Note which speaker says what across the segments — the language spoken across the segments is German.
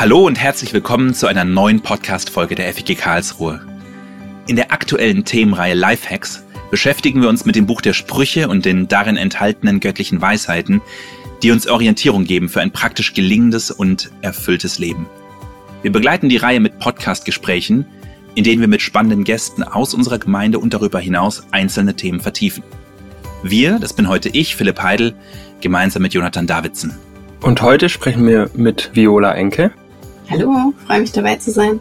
Speaker 1: Hallo und herzlich willkommen zu einer neuen Podcast-Folge der FG Karlsruhe. In der aktuellen Themenreihe Lifehacks beschäftigen wir uns mit dem Buch der Sprüche und den darin enthaltenen göttlichen Weisheiten, die uns Orientierung geben für ein praktisch gelingendes und erfülltes Leben. Wir begleiten die Reihe mit Podcast-Gesprächen, in denen wir mit spannenden Gästen aus unserer Gemeinde und darüber hinaus einzelne Themen vertiefen. Wir, das bin heute ich, Philipp Heidel, gemeinsam mit Jonathan Davidson.
Speaker 2: Und heute sprechen wir mit Viola Enke.
Speaker 3: Hallo, freue mich dabei zu sein.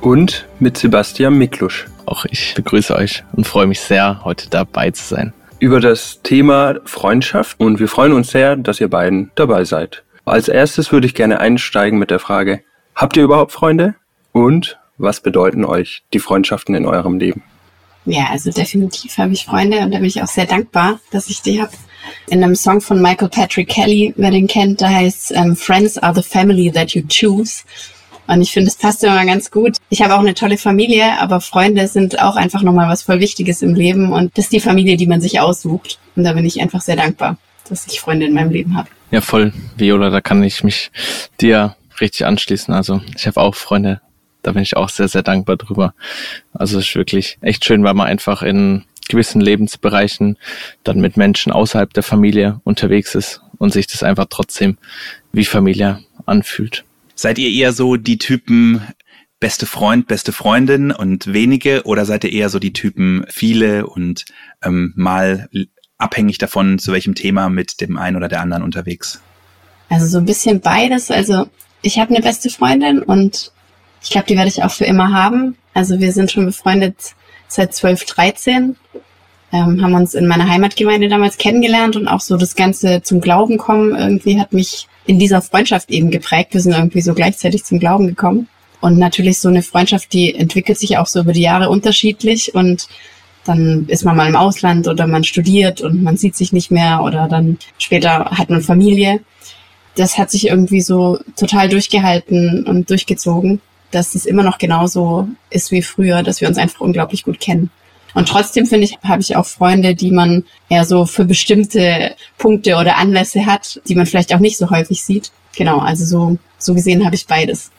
Speaker 2: Und mit Sebastian Miklusch.
Speaker 4: Auch ich begrüße euch und freue mich sehr, heute dabei zu sein.
Speaker 2: Über das Thema Freundschaft und wir freuen uns sehr, dass ihr beiden dabei seid. Als erstes würde ich gerne einsteigen mit der Frage, habt ihr überhaupt Freunde? Und was bedeuten euch die Freundschaften in eurem Leben?
Speaker 3: Ja, also definitiv habe ich Freunde und da bin ich auch sehr dankbar, dass ich die habe. In einem Song von Michael Patrick Kelly, wer den kennt, da heißt ähm, Friends are the family that you choose. Und ich finde, es passt immer ganz gut. Ich habe auch eine tolle Familie, aber Freunde sind auch einfach nochmal was voll Wichtiges im Leben. Und das ist die Familie, die man sich aussucht. Und da bin ich einfach sehr dankbar, dass ich Freunde in meinem Leben habe.
Speaker 4: Ja, voll, Viola, da kann ich mich dir richtig anschließen. Also ich habe auch Freunde, da bin ich auch sehr, sehr dankbar drüber. Also es ist wirklich echt schön, weil man einfach in gewissen Lebensbereichen dann mit Menschen außerhalb der Familie unterwegs ist und sich das einfach trotzdem wie Familie anfühlt.
Speaker 1: Seid ihr eher so die Typen beste Freund, beste Freundin und wenige oder seid ihr eher so die Typen viele und ähm, mal abhängig davon, zu welchem Thema mit dem einen oder der anderen unterwegs?
Speaker 3: Also so ein bisschen beides. Also ich habe eine beste Freundin und ich glaube, die werde ich auch für immer haben. Also wir sind schon befreundet seit 12, 13, ähm, haben uns in meiner Heimatgemeinde damals kennengelernt und auch so das Ganze zum Glauben kommen irgendwie hat mich in dieser Freundschaft eben geprägt. Wir sind irgendwie so gleichzeitig zum Glauben gekommen. Und natürlich so eine Freundschaft, die entwickelt sich auch so über die Jahre unterschiedlich und dann ist man mal im Ausland oder man studiert und man sieht sich nicht mehr oder dann später hat man Familie. Das hat sich irgendwie so total durchgehalten und durchgezogen dass es immer noch genauso ist wie früher, dass wir uns einfach unglaublich gut kennen. Und trotzdem finde ich, habe ich auch Freunde, die man eher so für bestimmte Punkte oder Anlässe hat, die man vielleicht auch nicht so häufig sieht. Genau, also so, so gesehen habe ich beides.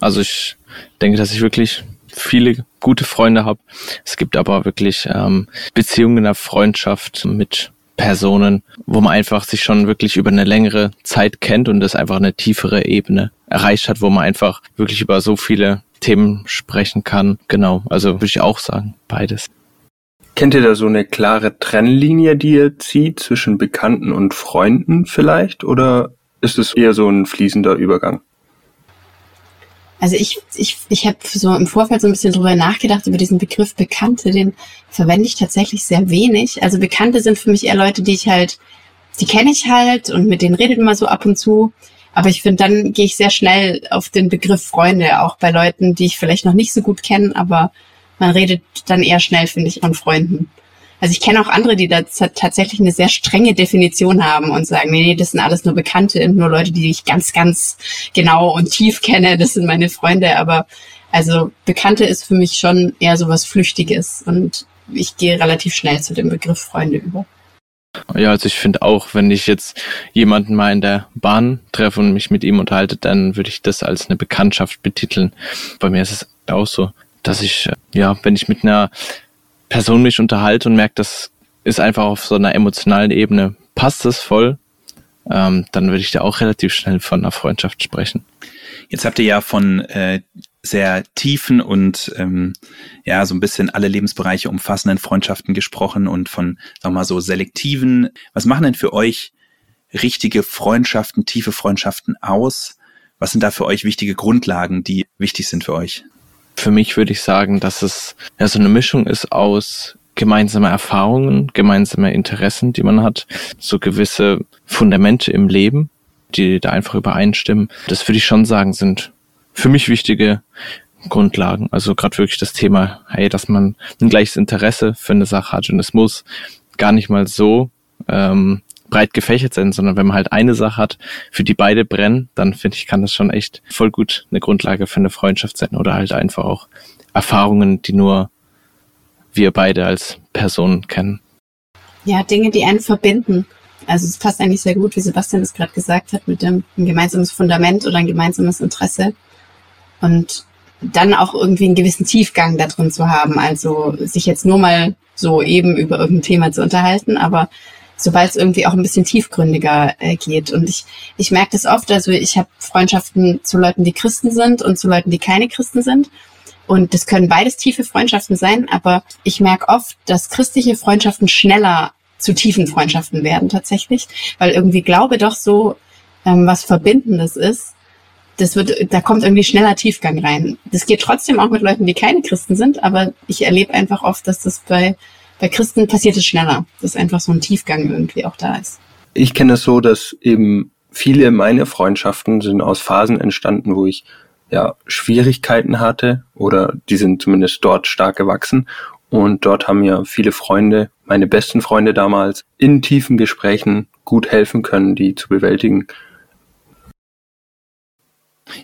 Speaker 4: Also ich denke, dass ich wirklich viele gute Freunde habe. Es gibt aber wirklich ähm, Beziehungen der Freundschaft mit Personen, wo man einfach sich schon wirklich über eine längere Zeit kennt und das einfach eine tiefere Ebene erreicht hat, wo man einfach wirklich über so viele Themen sprechen kann. Genau, also würde ich auch sagen, beides.
Speaker 2: Kennt ihr da so eine klare Trennlinie, die ihr zieht zwischen Bekannten und Freunden vielleicht? Oder ist es eher so ein fließender Übergang?
Speaker 3: Also ich, ich, ich habe so im Vorfeld so ein bisschen drüber nachgedacht, über diesen Begriff Bekannte, den verwende ich tatsächlich sehr wenig. Also Bekannte sind für mich eher Leute, die ich halt, die kenne ich halt und mit denen redet man so ab und zu. Aber ich finde, dann gehe ich sehr schnell auf den Begriff Freunde, auch bei Leuten, die ich vielleicht noch nicht so gut kenne, aber man redet dann eher schnell, finde ich, von Freunden. Also ich kenne auch andere, die da tatsächlich eine sehr strenge Definition haben und sagen, nee, nee, das sind alles nur Bekannte und nur Leute, die ich ganz, ganz genau und tief kenne, das sind meine Freunde. Aber also Bekannte ist für mich schon eher so was Flüchtiges und ich gehe relativ schnell zu dem Begriff Freunde über.
Speaker 4: Ja, also ich finde auch, wenn ich jetzt jemanden mal in der Bahn treffe und mich mit ihm unterhalte, dann würde ich das als eine Bekanntschaft betiteln. Bei mir ist es auch so, dass ich, ja, wenn ich mit einer Person mich unterhalte und merke, das ist einfach auf so einer emotionalen Ebene, passt es voll, ähm, dann würde ich da auch relativ schnell von einer Freundschaft sprechen.
Speaker 1: Jetzt habt ihr ja von äh, sehr tiefen und ähm, ja so ein bisschen alle Lebensbereiche umfassenden Freundschaften gesprochen und von sagen wir mal so selektiven. Was machen denn für euch richtige Freundschaften, tiefe Freundschaften aus? Was sind da für euch wichtige Grundlagen, die wichtig sind für euch?
Speaker 4: Für mich würde ich sagen, dass es ja so eine Mischung ist aus gemeinsame Erfahrungen, gemeinsame Interessen, die man hat, so gewisse Fundamente im Leben, die da einfach übereinstimmen. Das würde ich schon sagen, sind für mich wichtige Grundlagen. Also gerade wirklich das Thema, hey, dass man ein gleiches Interesse für eine Sache hat und es muss gar nicht mal so ähm, breit gefächert sein, sondern wenn man halt eine Sache hat, für die beide brennen, dann finde ich, kann das schon echt voll gut eine Grundlage für eine Freundschaft sein oder halt einfach auch Erfahrungen, die nur wir beide als Person kennen.
Speaker 3: Ja, Dinge, die einen verbinden. Also es passt eigentlich sehr gut, wie Sebastian es gerade gesagt hat, mit dem ein gemeinsames Fundament oder ein gemeinsames Interesse. Und dann auch irgendwie einen gewissen Tiefgang da drin zu haben. Also sich jetzt nur mal so eben über irgendein Thema zu unterhalten, aber sobald es irgendwie auch ein bisschen tiefgründiger äh, geht. Und ich, ich merke das oft, also ich habe Freundschaften zu Leuten, die Christen sind und zu Leuten, die keine Christen sind. Und das können beides tiefe Freundschaften sein, aber ich merke oft, dass christliche Freundschaften schneller zu tiefen Freundschaften werden tatsächlich, weil irgendwie Glaube doch so ähm, was Verbindendes ist. Das wird, da kommt irgendwie schneller Tiefgang rein. Das geht trotzdem auch mit Leuten, die keine Christen sind, aber ich erlebe einfach oft, dass das bei bei Christen passiert es schneller, dass einfach so ein Tiefgang irgendwie auch da ist.
Speaker 2: Ich kenne es so, dass eben viele meiner Freundschaften sind aus Phasen entstanden, wo ich ja Schwierigkeiten hatte oder die sind zumindest dort stark gewachsen. Und dort haben mir viele Freunde, meine besten Freunde damals, in tiefen Gesprächen gut helfen können, die zu bewältigen.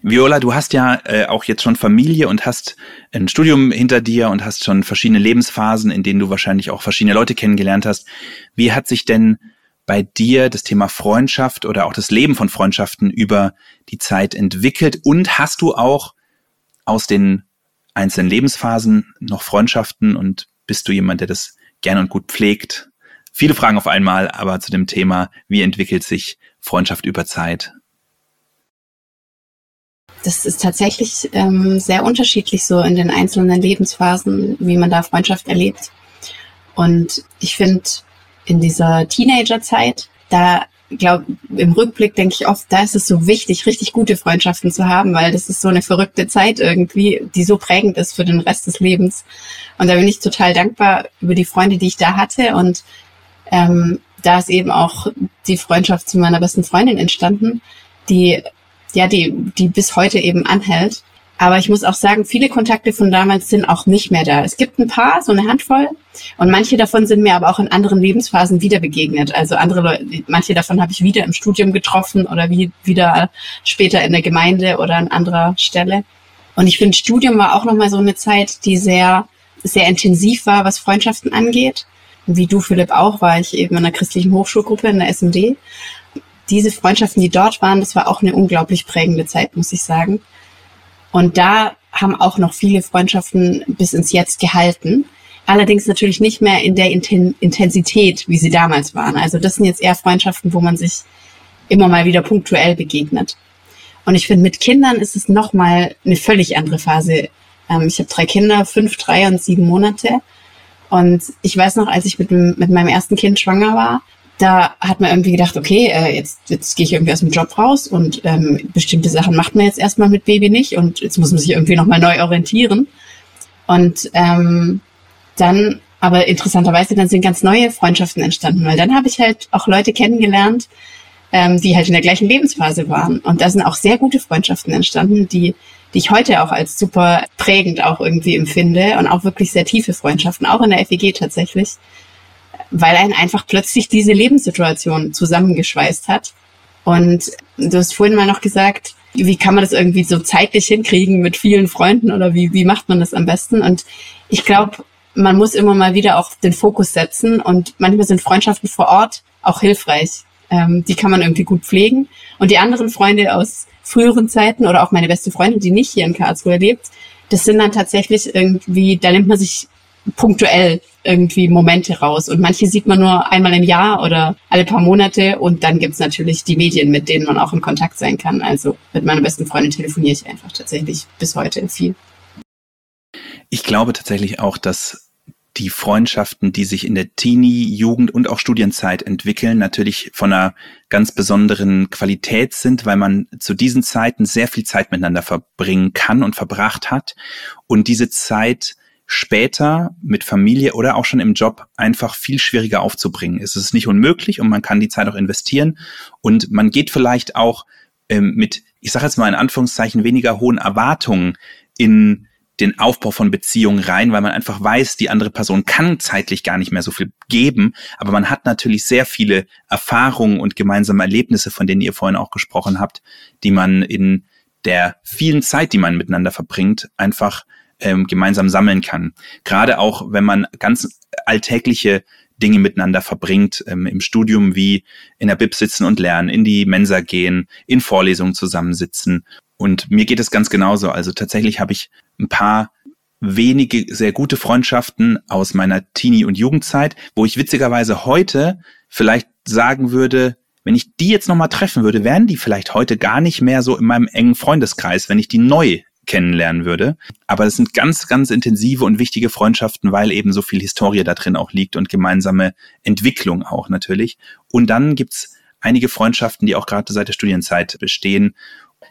Speaker 1: Viola, du hast ja äh, auch jetzt schon Familie und hast ein Studium hinter dir und hast schon verschiedene Lebensphasen, in denen du wahrscheinlich auch verschiedene Leute kennengelernt hast. Wie hat sich denn bei dir das Thema Freundschaft oder auch das Leben von Freundschaften über die Zeit entwickelt? Und hast du auch aus den einzelnen Lebensphasen noch Freundschaften und bist du jemand, der das gern und gut pflegt? Viele Fragen auf einmal, aber zu dem Thema, wie entwickelt sich Freundschaft über Zeit?
Speaker 3: Das ist tatsächlich ähm, sehr unterschiedlich so in den einzelnen Lebensphasen, wie man da Freundschaft erlebt. Und ich finde, in dieser Teenagerzeit, da glaube im Rückblick denke ich oft, da ist es so wichtig, richtig gute Freundschaften zu haben, weil das ist so eine verrückte Zeit irgendwie, die so prägend ist für den Rest des Lebens. Und da bin ich total dankbar über die Freunde, die ich da hatte. Und ähm, da ist eben auch die Freundschaft zu meiner besten Freundin entstanden, die ja, die, die bis heute eben anhält. Aber ich muss auch sagen, viele Kontakte von damals sind auch nicht mehr da. Es gibt ein paar, so eine Handvoll. Und manche davon sind mir aber auch in anderen Lebensphasen wieder begegnet. Also andere Leute, manche davon habe ich wieder im Studium getroffen oder wie, wieder später in der Gemeinde oder an anderer Stelle. Und ich finde, Studium war auch nochmal so eine Zeit, die sehr, sehr intensiv war, was Freundschaften angeht. Wie du, Philipp, auch, war ich eben in einer christlichen Hochschulgruppe in der SMD diese Freundschaften, die dort waren, das war auch eine unglaublich prägende Zeit, muss ich sagen. Und da haben auch noch viele Freundschaften bis ins Jetzt gehalten. Allerdings natürlich nicht mehr in der Intensität, wie sie damals waren. Also das sind jetzt eher Freundschaften, wo man sich immer mal wieder punktuell begegnet. Und ich finde, mit Kindern ist es nochmal eine völlig andere Phase. Ähm, ich habe drei Kinder, fünf, drei und sieben Monate. Und ich weiß noch, als ich mit, mit meinem ersten Kind schwanger war, da hat man irgendwie gedacht, okay, äh, jetzt, jetzt gehe ich irgendwie aus dem Job raus und ähm, bestimmte Sachen macht man jetzt erstmal mit Baby nicht und jetzt muss man sich irgendwie nochmal neu orientieren. Und ähm, dann, aber interessanterweise, dann sind ganz neue Freundschaften entstanden, weil dann habe ich halt auch Leute kennengelernt, ähm, die halt in der gleichen Lebensphase waren. Und da sind auch sehr gute Freundschaften entstanden, die, die ich heute auch als super prägend auch irgendwie empfinde und auch wirklich sehr tiefe Freundschaften, auch in der FEG tatsächlich weil einen einfach plötzlich diese Lebenssituation zusammengeschweißt hat. Und du hast vorhin mal noch gesagt, wie kann man das irgendwie so zeitlich hinkriegen mit vielen Freunden oder wie, wie macht man das am besten? Und ich glaube, man muss immer mal wieder auch den Fokus setzen und manchmal sind Freundschaften vor Ort auch hilfreich. Ähm, die kann man irgendwie gut pflegen. Und die anderen Freunde aus früheren Zeiten oder auch meine beste Freundin, die nicht hier in Karlsruhe lebt, das sind dann tatsächlich irgendwie, da nimmt man sich punktuell irgendwie Momente raus. Und manche sieht man nur einmal im Jahr oder alle paar Monate. Und dann gibt's natürlich die Medien, mit denen man auch in Kontakt sein kann. Also mit meiner besten Freundin telefoniere ich einfach tatsächlich bis heute viel.
Speaker 1: Ich glaube tatsächlich auch, dass die Freundschaften, die sich in der Teenie, Jugend und auch Studienzeit entwickeln, natürlich von einer ganz besonderen Qualität sind, weil man zu diesen Zeiten sehr viel Zeit miteinander verbringen kann und verbracht hat und diese Zeit später mit Familie oder auch schon im Job einfach viel schwieriger aufzubringen. Es ist nicht unmöglich und man kann die Zeit auch investieren und man geht vielleicht auch ähm, mit, ich sage jetzt mal in Anführungszeichen, weniger hohen Erwartungen in den Aufbau von Beziehungen rein, weil man einfach weiß, die andere Person kann zeitlich gar nicht mehr so viel geben, aber man hat natürlich sehr viele Erfahrungen und gemeinsame Erlebnisse, von denen ihr vorhin auch gesprochen habt, die man in der vielen Zeit, die man miteinander verbringt, einfach ähm, gemeinsam sammeln kann. Gerade auch, wenn man ganz alltägliche Dinge miteinander verbringt, ähm, im Studium wie in der Bib sitzen und lernen, in die Mensa gehen, in Vorlesungen zusammensitzen. Und mir geht es ganz genauso. Also tatsächlich habe ich ein paar wenige sehr gute Freundschaften aus meiner Teenie- und Jugendzeit, wo ich witzigerweise heute vielleicht sagen würde, wenn ich die jetzt nochmal treffen würde, wären die vielleicht heute gar nicht mehr so in meinem engen Freundeskreis, wenn ich die neu kennenlernen würde. Aber es sind ganz, ganz intensive und wichtige Freundschaften, weil eben so viel Historie da drin auch liegt und gemeinsame Entwicklung auch natürlich. Und dann gibt's einige Freundschaften, die auch gerade seit der Studienzeit bestehen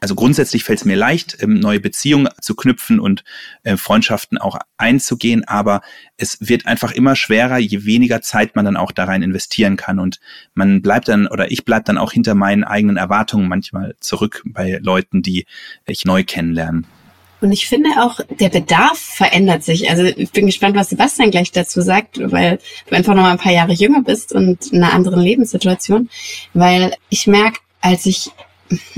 Speaker 1: also grundsätzlich fällt es mir leicht, ähm, neue Beziehungen zu knüpfen und äh, Freundschaften auch einzugehen, aber es wird einfach immer schwerer, je weniger Zeit man dann auch da rein investieren kann und man bleibt dann oder ich bleib dann auch hinter meinen eigenen Erwartungen manchmal zurück bei Leuten, die ich neu kennenlernen.
Speaker 3: Und ich finde auch, der Bedarf verändert sich. Also ich bin gespannt, was Sebastian gleich dazu sagt, weil du einfach noch mal ein paar Jahre jünger bist und in einer anderen Lebenssituation. Weil ich merke, als ich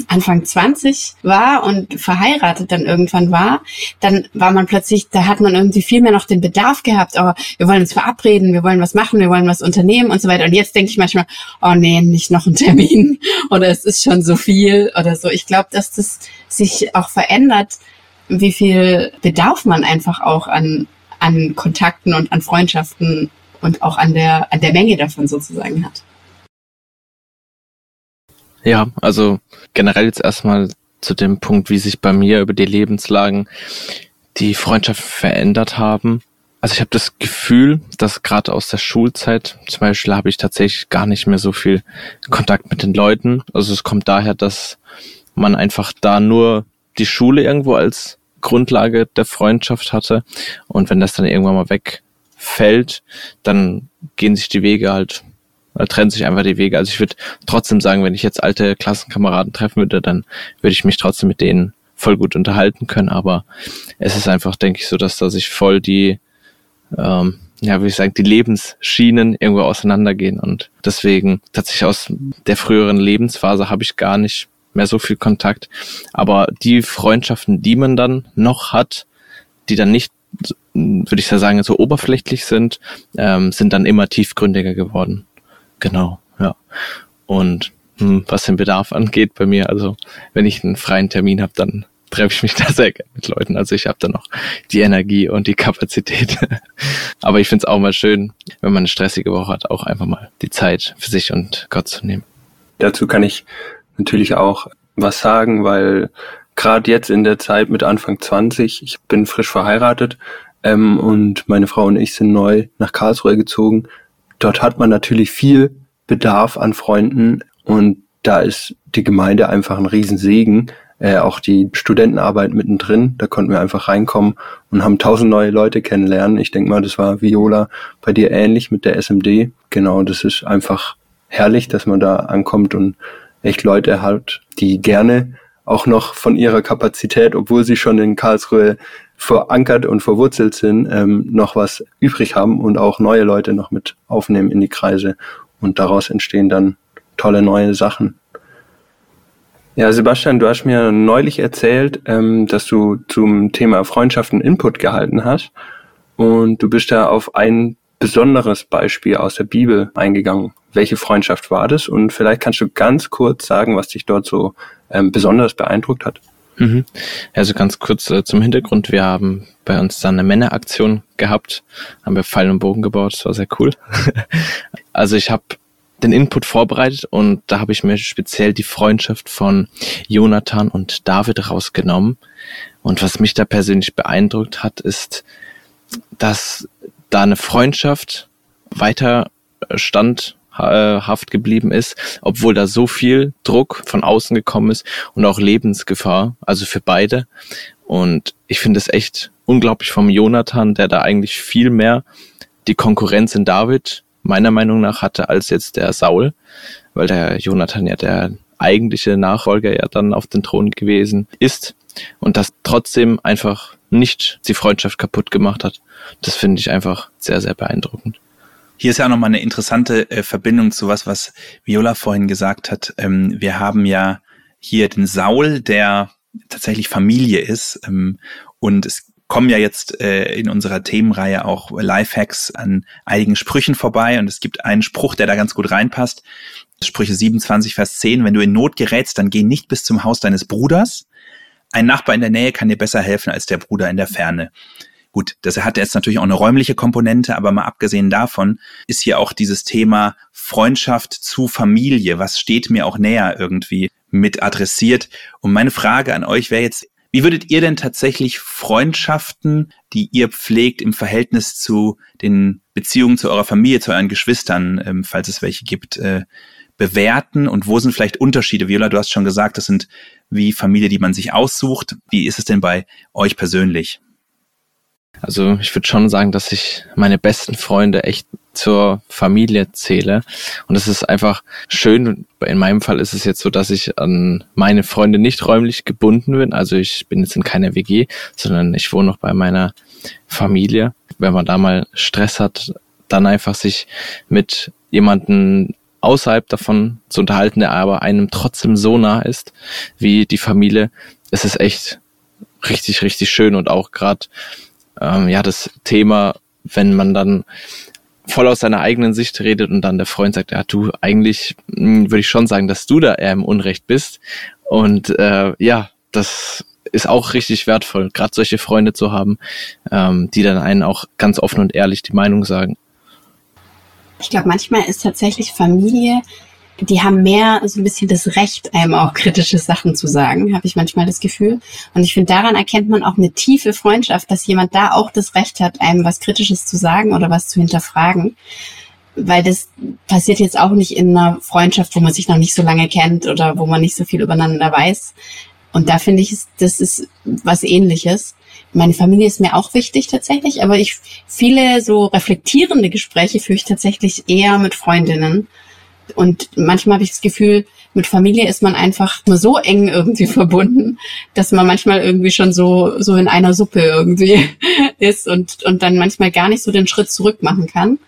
Speaker 3: Anfang 20 war und verheiratet dann irgendwann war, dann war man plötzlich, da hat man irgendwie viel mehr noch den Bedarf gehabt, oh, wir wollen uns verabreden, wir wollen was machen, wir wollen was unternehmen und so weiter. Und jetzt denke ich manchmal, oh nee, nicht noch ein Termin oder es ist schon so viel oder so. Ich glaube, dass das sich auch verändert, wie viel Bedarf man einfach auch an, an Kontakten und an Freundschaften und auch an der, an der Menge davon sozusagen hat.
Speaker 4: Ja, also generell jetzt erstmal zu dem Punkt, wie sich bei mir über die Lebenslagen die Freundschaften verändert haben. Also ich habe das Gefühl, dass gerade aus der Schulzeit zum Beispiel habe ich tatsächlich gar nicht mehr so viel Kontakt mit den Leuten. Also es kommt daher, dass man einfach da nur die Schule irgendwo als Grundlage der Freundschaft hatte. Und wenn das dann irgendwann mal wegfällt, dann gehen sich die Wege halt da trennen sich einfach die Wege. Also ich würde trotzdem sagen, wenn ich jetzt alte Klassenkameraden treffen würde, dann würde ich mich trotzdem mit denen voll gut unterhalten können. Aber es ist einfach, denke ich, so, dass da sich voll die, ähm, ja, würde ich sagen, die Lebensschienen irgendwo auseinandergehen. Und deswegen tatsächlich aus der früheren Lebensphase habe ich gar nicht mehr so viel Kontakt. Aber die Freundschaften, die man dann noch hat, die dann nicht würde ich sagen, so oberflächlich sind, ähm, sind dann immer tiefgründiger geworden. Genau, ja. Und hm, was den Bedarf angeht bei mir, also wenn ich einen freien Termin habe, dann treffe ich mich da sehr gerne mit Leuten. Also ich habe da noch die Energie und die Kapazität. Aber ich finde es auch mal schön, wenn man eine stressige Woche hat, auch einfach mal die Zeit für sich und Gott zu nehmen.
Speaker 2: Dazu kann ich natürlich auch was sagen, weil gerade jetzt in der Zeit mit Anfang 20, ich bin frisch verheiratet ähm, und meine Frau und ich sind neu nach Karlsruhe gezogen dort hat man natürlich viel Bedarf an Freunden und da ist die Gemeinde einfach ein Riesensegen. Äh, auch die Studentenarbeit mittendrin, da konnten wir einfach reinkommen und haben tausend neue Leute kennenlernen. Ich denke mal, das war Viola bei dir ähnlich mit der SMD. Genau, das ist einfach herrlich, dass man da ankommt und echt Leute hat, die gerne auch noch von ihrer Kapazität, obwohl sie schon in Karlsruhe verankert und verwurzelt sind, ähm, noch was übrig haben und auch neue Leute noch mit aufnehmen in die Kreise. Und daraus entstehen dann tolle neue Sachen. Ja, Sebastian, du hast mir neulich erzählt, ähm, dass du zum Thema Freundschaften Input gehalten hast. Und du bist da auf ein besonderes Beispiel aus der Bibel eingegangen. Welche Freundschaft war das? Und vielleicht kannst du ganz kurz sagen, was dich dort so ähm, besonders beeindruckt hat.
Speaker 4: Mhm. Also ganz kurz äh, zum Hintergrund. Wir haben bei uns dann eine Männeraktion gehabt, haben wir Pfeil und Bogen gebaut, das war sehr cool. also ich habe den Input vorbereitet und da habe ich mir speziell die Freundschaft von Jonathan und David rausgenommen. Und was mich da persönlich beeindruckt hat, ist, dass da eine Freundschaft weiter stand haft geblieben ist, obwohl da so viel Druck von außen gekommen ist und auch Lebensgefahr, also für beide. Und ich finde es echt unglaublich vom Jonathan, der da eigentlich viel mehr die Konkurrenz in David meiner Meinung nach hatte als jetzt der Saul, weil der Jonathan ja der eigentliche Nachfolger ja dann auf den Thron gewesen ist und das trotzdem einfach nicht die Freundschaft kaputt gemacht hat. Das finde ich einfach sehr, sehr beeindruckend.
Speaker 1: Hier ist ja nochmal eine interessante äh, Verbindung zu was, was Viola vorhin gesagt hat. Ähm, wir haben ja hier den Saul, der tatsächlich Familie ist. Ähm, und es kommen ja jetzt äh, in unserer Themenreihe auch Lifehacks an einigen Sprüchen vorbei und es gibt einen Spruch, der da ganz gut reinpasst. Sprüche 27, Vers 10, wenn du in Not gerätst, dann geh nicht bis zum Haus deines Bruders. Ein Nachbar in der Nähe kann dir besser helfen als der Bruder in der Ferne. Gut, das hat jetzt natürlich auch eine räumliche Komponente, aber mal abgesehen davon ist hier auch dieses Thema Freundschaft zu Familie, was steht mir auch näher irgendwie mit adressiert. Und meine Frage an euch wäre jetzt, wie würdet ihr denn tatsächlich Freundschaften, die ihr pflegt im Verhältnis zu den Beziehungen zu eurer Familie, zu euren Geschwistern, ähm, falls es welche gibt, äh, bewerten und wo sind vielleicht Unterschiede? Viola, du hast schon gesagt, das sind wie Familie, die man sich aussucht. Wie ist es denn bei euch persönlich?
Speaker 4: Also ich würde schon sagen, dass ich meine besten Freunde echt zur Familie zähle. Und es ist einfach schön. In meinem Fall ist es jetzt so, dass ich an meine Freunde nicht räumlich gebunden bin. Also ich bin jetzt in keiner WG, sondern ich wohne noch bei meiner Familie. Wenn man da mal Stress hat, dann einfach sich mit jemanden außerhalb davon zu unterhalten, der aber einem trotzdem so nah ist wie die Familie. Es ist echt richtig, richtig schön und auch gerade ähm, ja das Thema, wenn man dann voll aus seiner eigenen Sicht redet und dann der Freund sagt, ja, du, eigentlich hm, würde ich schon sagen, dass du da eher im Unrecht bist. Und äh, ja, das ist auch richtig wertvoll, gerade solche Freunde zu haben, ähm, die dann einen auch ganz offen und ehrlich die Meinung sagen.
Speaker 3: Ich glaube, manchmal ist tatsächlich Familie die haben mehr so ein bisschen das Recht, einem auch kritische Sachen zu sagen, habe ich manchmal das Gefühl. Und ich finde, daran erkennt man auch eine tiefe Freundschaft, dass jemand da auch das Recht hat, einem was Kritisches zu sagen oder was zu hinterfragen. Weil das passiert jetzt auch nicht in einer Freundschaft, wo man sich noch nicht so lange kennt oder wo man nicht so viel übereinander weiß. Und da finde ich, das ist was ähnliches. Meine Familie ist mir auch wichtig tatsächlich, aber ich viele so reflektierende Gespräche führe ich tatsächlich eher mit Freundinnen und manchmal habe ich das Gefühl, mit Familie ist man einfach nur so eng irgendwie verbunden, dass man manchmal irgendwie schon so, so in einer Suppe irgendwie ist und, und dann manchmal gar nicht so den Schritt zurück machen kann.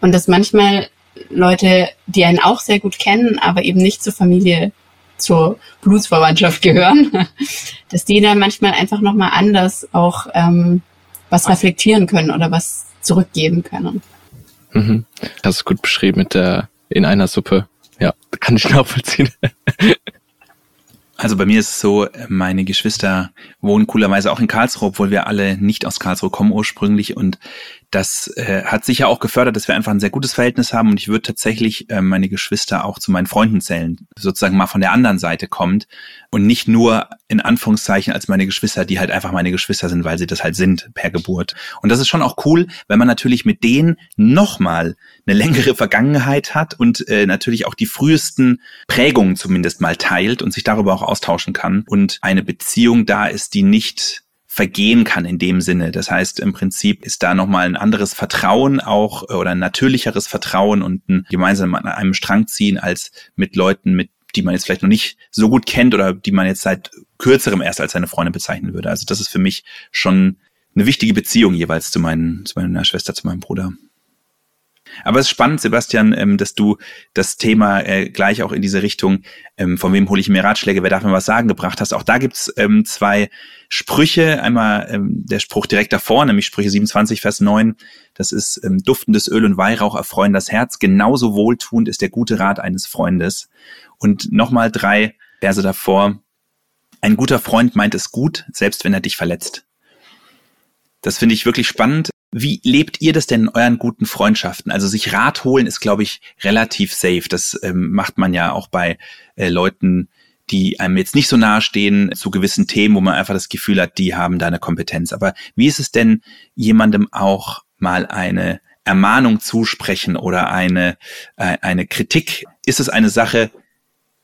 Speaker 3: Und dass manchmal Leute, die einen auch sehr gut kennen, aber eben nicht zur Familie, zur Blutsverwandtschaft gehören, dass die dann manchmal einfach nochmal anders auch ähm, was reflektieren können oder was zurückgeben können.
Speaker 4: Mhm. Hast du gut beschrieben mit der in einer Suppe. Ja, kann ich nachvollziehen.
Speaker 1: Also bei mir ist es so, meine Geschwister wohnen coolerweise auch in Karlsruhe, obwohl wir alle nicht aus Karlsruhe kommen ursprünglich und das äh, hat sicher auch gefördert, dass wir einfach ein sehr gutes Verhältnis haben und ich würde tatsächlich äh, meine Geschwister auch zu meinen Freunden zählen, sozusagen mal von der anderen Seite kommt und nicht nur in Anführungszeichen als meine Geschwister, die halt einfach meine Geschwister sind, weil sie das halt sind per Geburt. Und das ist schon auch cool, wenn man natürlich mit denen nochmal eine längere Vergangenheit hat und äh, natürlich auch die frühesten Prägungen zumindest mal teilt und sich darüber auch austauschen kann und eine Beziehung da ist, die nicht vergehen kann in dem Sinne. Das heißt, im Prinzip ist da nochmal ein anderes Vertrauen auch äh, oder ein natürlicheres Vertrauen und ein gemeinsam an einem Strang ziehen als mit Leuten, mit die man jetzt vielleicht noch nicht so gut kennt oder die man jetzt seit kürzerem erst als seine Freundin bezeichnen würde. Also das ist für mich schon eine wichtige Beziehung jeweils zu, meinen, zu meiner Schwester, zu meinem Bruder. Aber es ist spannend, Sebastian, ähm, dass du das Thema äh, gleich auch in diese Richtung, ähm, von wem hole ich mir Ratschläge, wer darf mir was sagen, gebracht hast. Auch da gibt's ähm, zwei Sprüche. Einmal der Spruch direkt davor, nämlich Sprüche 27, Vers 9. Das ist duftendes Öl und Weihrauch erfreuen das Herz. Genauso wohltuend ist der gute Rat eines Freundes. Und nochmal drei Verse davor. Ein guter Freund meint es gut, selbst wenn er dich verletzt. Das finde ich wirklich spannend. Wie lebt ihr das denn in euren guten Freundschaften? Also sich Rat holen ist, glaube ich, relativ safe. Das ähm, macht man ja auch bei äh, Leuten, die einem jetzt nicht so nahe stehen zu gewissen Themen, wo man einfach das Gefühl hat, die haben da eine Kompetenz. Aber wie ist es denn, jemandem auch mal eine Ermahnung zusprechen oder eine, äh, eine Kritik? Ist es eine Sache,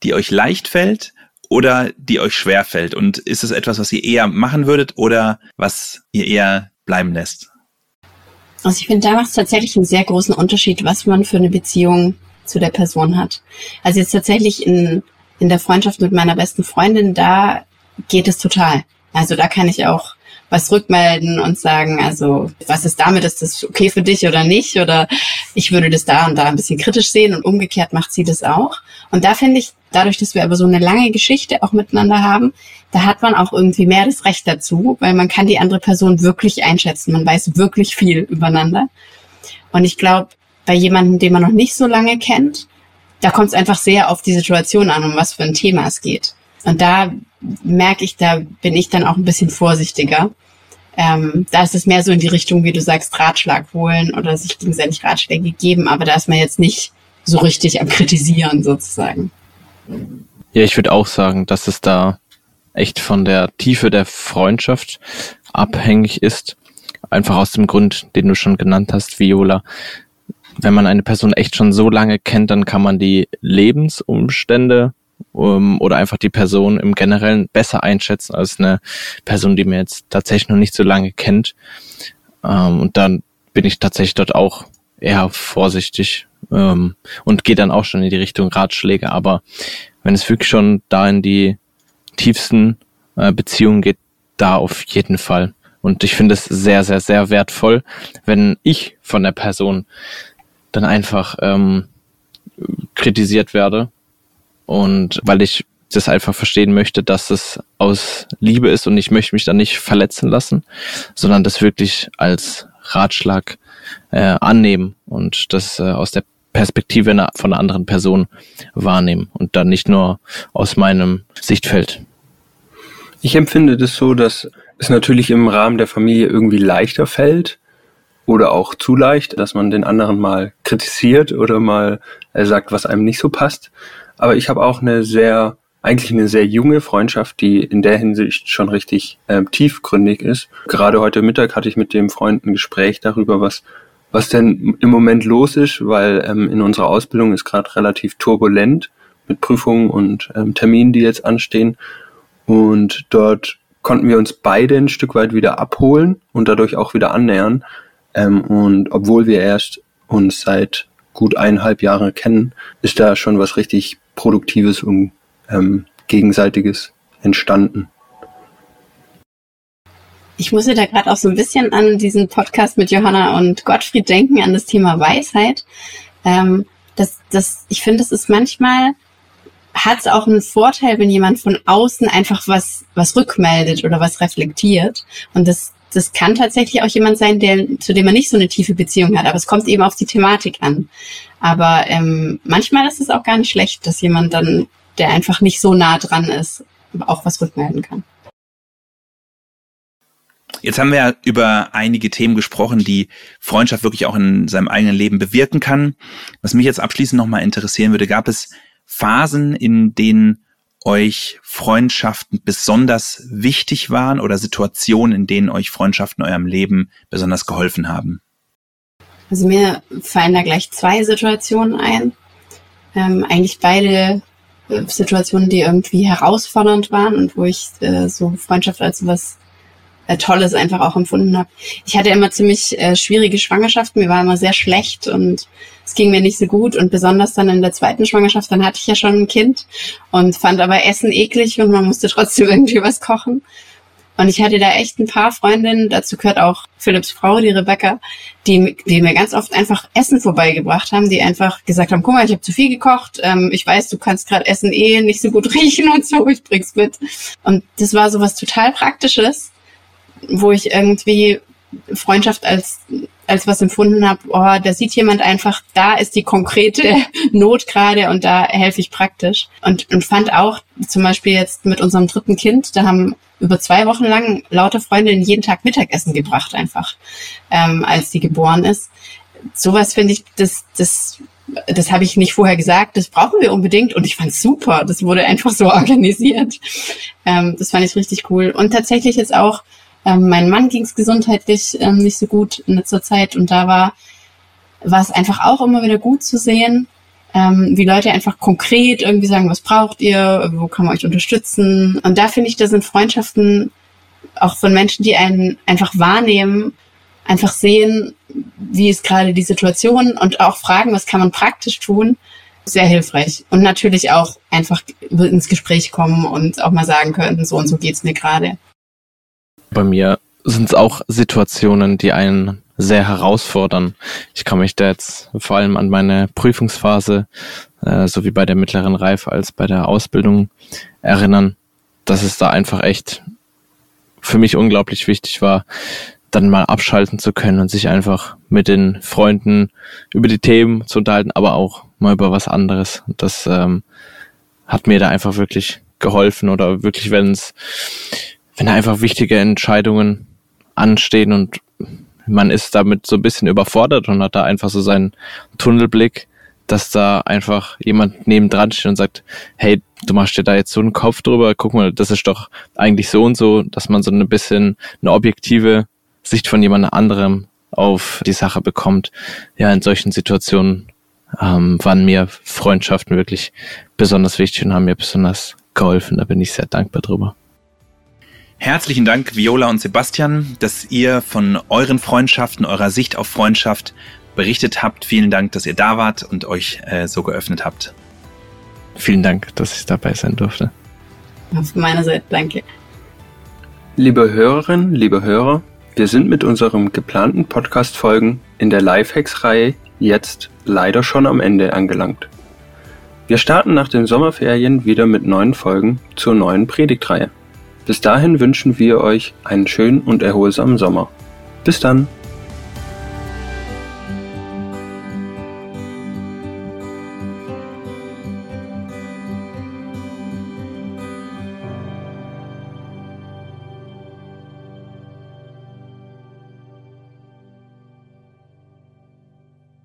Speaker 1: die euch leicht fällt oder die euch schwer fällt? Und ist es etwas, was ihr eher machen würdet oder was ihr eher bleiben lässt?
Speaker 3: Also ich finde, da macht es tatsächlich einen sehr großen Unterschied, was man für eine Beziehung zu der Person hat. Also jetzt tatsächlich in, in der Freundschaft mit meiner besten Freundin, da geht es total. Also da kann ich auch was rückmelden und sagen, also was ist damit, ist das okay für dich oder nicht? Oder ich würde das da und da ein bisschen kritisch sehen und umgekehrt macht sie das auch. Und da finde ich, dadurch, dass wir aber so eine lange Geschichte auch miteinander haben, da hat man auch irgendwie mehr das Recht dazu, weil man kann die andere Person wirklich einschätzen. Man weiß wirklich viel übereinander. Und ich glaube, bei jemandem, den man noch nicht so lange kennt, da kommt es einfach sehr auf die Situation an, um was für ein Thema es geht. Und da merke ich, da bin ich dann auch ein bisschen vorsichtiger. Ähm, da ist es mehr so in die Richtung, wie du sagst, Ratschlag holen oder sich gegenseitig Ratschläge geben, aber da ist man jetzt nicht so richtig am Kritisieren sozusagen.
Speaker 4: Ja, ich würde auch sagen, dass es da echt von der Tiefe der Freundschaft abhängig ist. Einfach aus dem Grund, den du schon genannt hast, Viola. Wenn man eine Person echt schon so lange kennt, dann kann man die Lebensumstände um, oder einfach die Person im Generellen besser einschätzen als eine Person, die mir jetzt tatsächlich noch nicht so lange kennt. Ähm, und dann bin ich tatsächlich dort auch eher vorsichtig ähm, und gehe dann auch schon in die Richtung Ratschläge. Aber wenn es wirklich schon da in die tiefsten äh, Beziehungen geht, da auf jeden Fall. Und ich finde es sehr, sehr, sehr wertvoll, wenn ich von der Person dann einfach ähm, kritisiert werde und weil ich das einfach verstehen möchte, dass es aus Liebe ist und ich möchte mich da nicht verletzen lassen, sondern das wirklich als Ratschlag äh, annehmen und das äh, aus der Perspektive von einer anderen Person wahrnehmen und dann nicht nur aus meinem Sichtfeld.
Speaker 2: Ich empfinde das so, dass es natürlich im Rahmen der Familie irgendwie leichter fällt oder auch zu leicht, dass man den anderen mal kritisiert oder mal äh, sagt, was einem nicht so passt. Aber ich habe auch eine sehr, eigentlich eine sehr junge Freundschaft, die in der Hinsicht schon richtig ähm, tiefgründig ist. Gerade heute Mittag hatte ich mit dem Freund ein Gespräch darüber, was was denn im Moment los ist, weil ähm, in unserer Ausbildung ist gerade relativ turbulent mit Prüfungen und ähm, Terminen, die jetzt anstehen. Und dort konnten wir uns beide ein Stück weit wieder abholen und dadurch auch wieder annähern. Ähm, und obwohl wir erst uns seit gut eineinhalb Jahre kennen, ist da schon was richtig Produktives und ähm, Gegenseitiges entstanden.
Speaker 3: Ich muss ja da gerade auch so ein bisschen an diesen Podcast mit Johanna und Gottfried denken, an das Thema Weisheit. Ähm, das, das, ich finde, es ist manchmal, hat es auch einen Vorteil, wenn jemand von außen einfach was, was rückmeldet oder was reflektiert. Und das, das kann tatsächlich auch jemand sein, der, zu dem man nicht so eine tiefe Beziehung hat, aber es kommt eben auf die Thematik an. Aber ähm, manchmal ist es auch gar nicht schlecht, dass jemand dann, der einfach nicht so nah dran ist, auch was rückmelden kann.
Speaker 1: Jetzt haben wir ja über einige Themen gesprochen, die Freundschaft wirklich auch in seinem eigenen Leben bewirken kann. Was mich jetzt abschließend nochmal interessieren würde, gab es Phasen, in denen euch Freundschaften besonders wichtig waren oder Situationen, in denen euch Freundschaften eurem Leben besonders geholfen haben?
Speaker 3: Also mir fallen da gleich zwei Situationen ein. Ähm, eigentlich beide äh, Situationen, die irgendwie herausfordernd waren und wo ich äh, so Freundschaft als was äh, Tolles einfach auch empfunden habe. Ich hatte immer ziemlich äh, schwierige Schwangerschaften, mir war immer sehr schlecht und es ging mir nicht so gut und besonders dann in der zweiten Schwangerschaft, dann hatte ich ja schon ein Kind und fand aber Essen eklig und man musste trotzdem irgendwie was kochen. Und ich hatte da echt ein paar Freundinnen, dazu gehört auch Philipps Frau, die Rebecca, die, die mir ganz oft einfach Essen vorbeigebracht haben, die einfach gesagt haben, guck mal, ich habe zu viel gekocht, ähm, ich weiß, du kannst gerade Essen eh nicht so gut riechen und so, ich bring's mit. Und das war so was total Praktisches, wo ich irgendwie Freundschaft als als was empfunden habe, oh, da sieht jemand einfach, da ist die konkrete Not gerade und da helfe ich praktisch. Und, und fand auch zum Beispiel jetzt mit unserem dritten Kind, da haben über zwei Wochen lang lauter Freundinnen jeden Tag Mittagessen gebracht einfach, ähm, als die geboren ist. Sowas finde ich, das, das, das habe ich nicht vorher gesagt, das brauchen wir unbedingt und ich fand super. Das wurde einfach so organisiert. Ähm, das fand ich richtig cool. Und tatsächlich jetzt auch ähm, mein Mann ging es gesundheitlich ähm, nicht so gut in letzter Zeit und da war, war es einfach auch immer wieder gut zu sehen, ähm, wie Leute einfach konkret irgendwie sagen, was braucht ihr, wo kann man euch unterstützen. Und da finde ich, da sind Freundschaften auch von Menschen, die einen einfach wahrnehmen, einfach sehen, wie ist gerade die Situation und auch fragen, was kann man praktisch tun, sehr hilfreich. Und natürlich auch einfach ins Gespräch kommen und auch mal sagen können, so und so geht's mir gerade.
Speaker 4: Bei mir sind es auch Situationen, die einen sehr herausfordern. Ich kann mich da jetzt vor allem an meine Prüfungsphase, äh, sowie bei der mittleren Reife als bei der Ausbildung erinnern, dass es da einfach echt für mich unglaublich wichtig war, dann mal abschalten zu können und sich einfach mit den Freunden über die Themen zu unterhalten, aber auch mal über was anderes. Und das ähm, hat mir da einfach wirklich geholfen oder wirklich, wenn es, wenn da einfach wichtige Entscheidungen anstehen und man ist damit so ein bisschen überfordert und hat da einfach so seinen Tunnelblick, dass da einfach jemand nebendran steht und sagt, hey, du machst dir da jetzt so einen Kopf drüber, guck mal, das ist doch eigentlich so und so, dass man so ein bisschen eine objektive Sicht von jemand anderem auf die Sache bekommt. Ja, in solchen Situationen ähm, waren mir Freundschaften wirklich besonders wichtig und haben mir besonders geholfen. Da bin ich sehr dankbar drüber.
Speaker 1: Herzlichen Dank, Viola und Sebastian, dass ihr von euren Freundschaften, eurer Sicht auf Freundschaft berichtet habt. Vielen Dank, dass ihr da wart und euch äh, so geöffnet habt.
Speaker 4: Vielen Dank, dass ich dabei sein durfte.
Speaker 3: Auf meiner Seite, danke.
Speaker 2: Liebe Hörerinnen, liebe Hörer, wir sind mit unserem geplanten Podcast-Folgen in der Lifehacks-Reihe jetzt leider schon am Ende angelangt. Wir starten nach den Sommerferien wieder mit neuen Folgen zur neuen Predigtreihe. Bis dahin wünschen wir euch einen schönen und erholsamen Sommer. Bis dann!